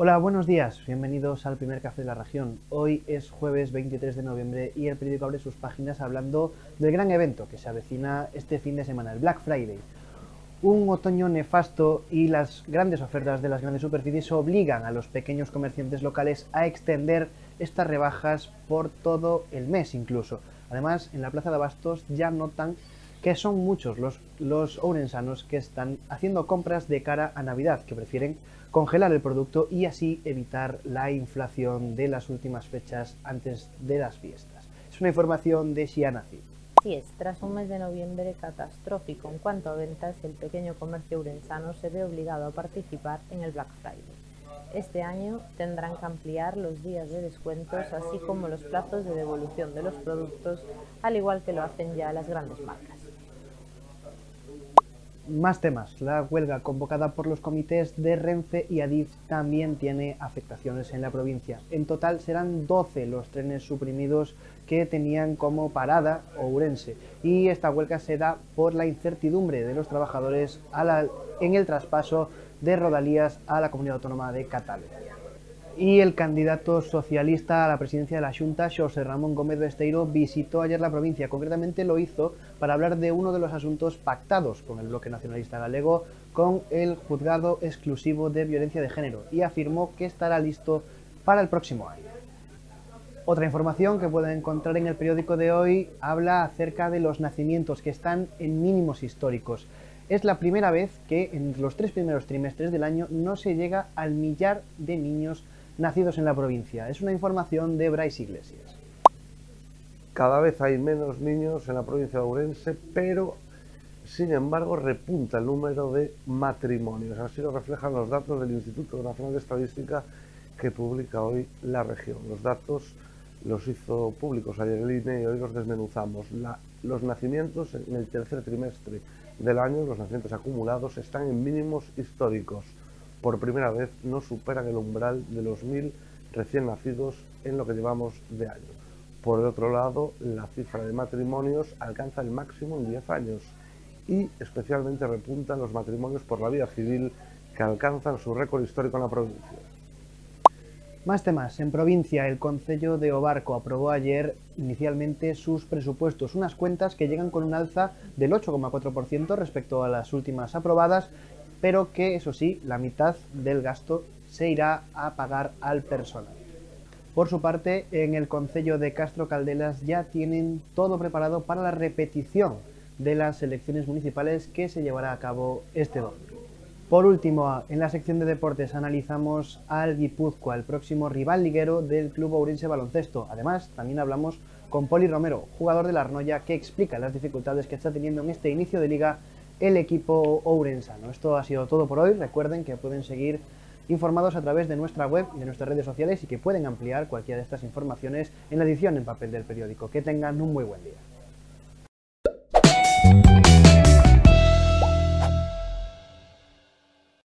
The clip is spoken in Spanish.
Hola, buenos días, bienvenidos al primer café de la región. Hoy es jueves 23 de noviembre y el periódico abre sus páginas hablando del gran evento que se avecina este fin de semana, el Black Friday. Un otoño nefasto y las grandes ofertas de las grandes superficies obligan a los pequeños comerciantes locales a extender estas rebajas por todo el mes incluso. Además, en la plaza de Abastos ya notan que son muchos los, los ourensanos que están haciendo compras de cara a Navidad, que prefieren congelar el producto y así evitar la inflación de las últimas fechas antes de las fiestas. Es una información de Xianaci. Así es, tras un mes de noviembre catastrófico en cuanto a ventas, el pequeño comercio urensano se ve obligado a participar en el Black Friday. Este año tendrán que ampliar los días de descuentos, así como los plazos de devolución de los productos, al igual que lo hacen ya las grandes marcas. Más temas. La huelga convocada por los comités de Renfe y Adif también tiene afectaciones en la provincia. En total serán 12 los trenes suprimidos que tenían como parada Ourense. Y esta huelga se da por la incertidumbre de los trabajadores en el traspaso de Rodalías a la Comunidad Autónoma de Cataluña y el candidato socialista a la presidencia de la Junta, José Ramón Gómez Besteiro, visitó ayer la provincia. Concretamente lo hizo para hablar de uno de los asuntos pactados con el bloque nacionalista galego con el juzgado exclusivo de violencia de género y afirmó que estará listo para el próximo año. Otra información que pueden encontrar en el periódico de hoy habla acerca de los nacimientos que están en mínimos históricos. Es la primera vez que en los tres primeros trimestres del año no se llega al millar de niños nacidos en la provincia. Es una información de Bryce Iglesias. Cada vez hay menos niños en la provincia de Ourense, pero sin embargo repunta el número de matrimonios. Así lo reflejan los datos del Instituto Nacional de Estadística que publica hoy la región. Los datos los hizo públicos ayer el INE y hoy los desmenuzamos. los nacimientos en el tercer trimestre del año, los nacimientos acumulados, están en mínimos históricos por primera vez no superan el umbral de los mil recién nacidos en lo que llevamos de año. Por el otro lado, la cifra de matrimonios alcanza el máximo en 10 años y especialmente repuntan los matrimonios por la vía civil que alcanzan su récord histórico en la provincia. Más temas. En provincia, el Concello de Obarco aprobó ayer inicialmente sus presupuestos, unas cuentas que llegan con un alza del 8,4% respecto a las últimas aprobadas pero que eso sí, la mitad del gasto se irá a pagar al personal. Por su parte, en el Concello de Castro Caldelas ya tienen todo preparado para la repetición de las elecciones municipales que se llevará a cabo este domingo. Por último, en la sección de deportes analizamos al Guipúzcoa, el próximo rival liguero del Club Ourense Baloncesto. Además, también hablamos con Poli Romero, jugador de la Arnoya, que explica las dificultades que está teniendo en este inicio de liga el equipo ourensano. Esto ha sido todo por hoy. Recuerden que pueden seguir informados a través de nuestra web y de nuestras redes sociales y que pueden ampliar cualquiera de estas informaciones en la edición en papel del periódico. Que tengan un muy buen día.